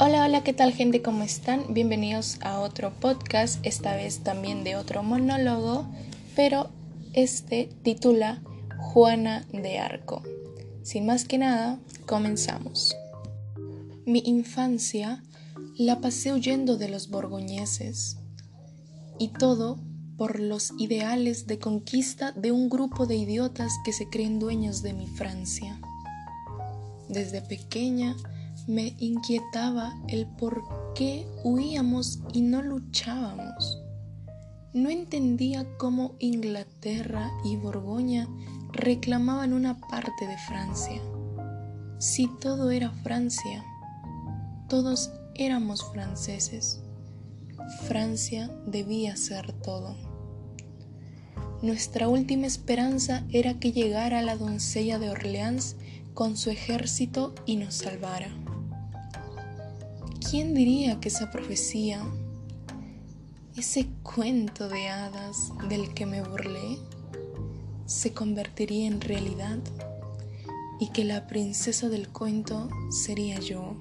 Hola, hola, ¿qué tal gente? ¿Cómo están? Bienvenidos a otro podcast, esta vez también de otro monólogo, pero este titula Juana de Arco. Sin más que nada, comenzamos. Mi infancia la pasé huyendo de los borgoñeses y todo por los ideales de conquista de un grupo de idiotas que se creen dueños de mi Francia. Desde pequeña me inquietaba el por qué huíamos y no luchábamos. No entendía cómo Inglaterra y Borgoña reclamaban una parte de Francia. Si todo era Francia, todos éramos franceses. Francia debía ser todo. Nuestra última esperanza era que llegara la doncella de Orleans con su ejército y nos salvara. ¿Quién diría que esa profecía, ese cuento de hadas del que me burlé, se convertiría en realidad y que la princesa del cuento sería yo?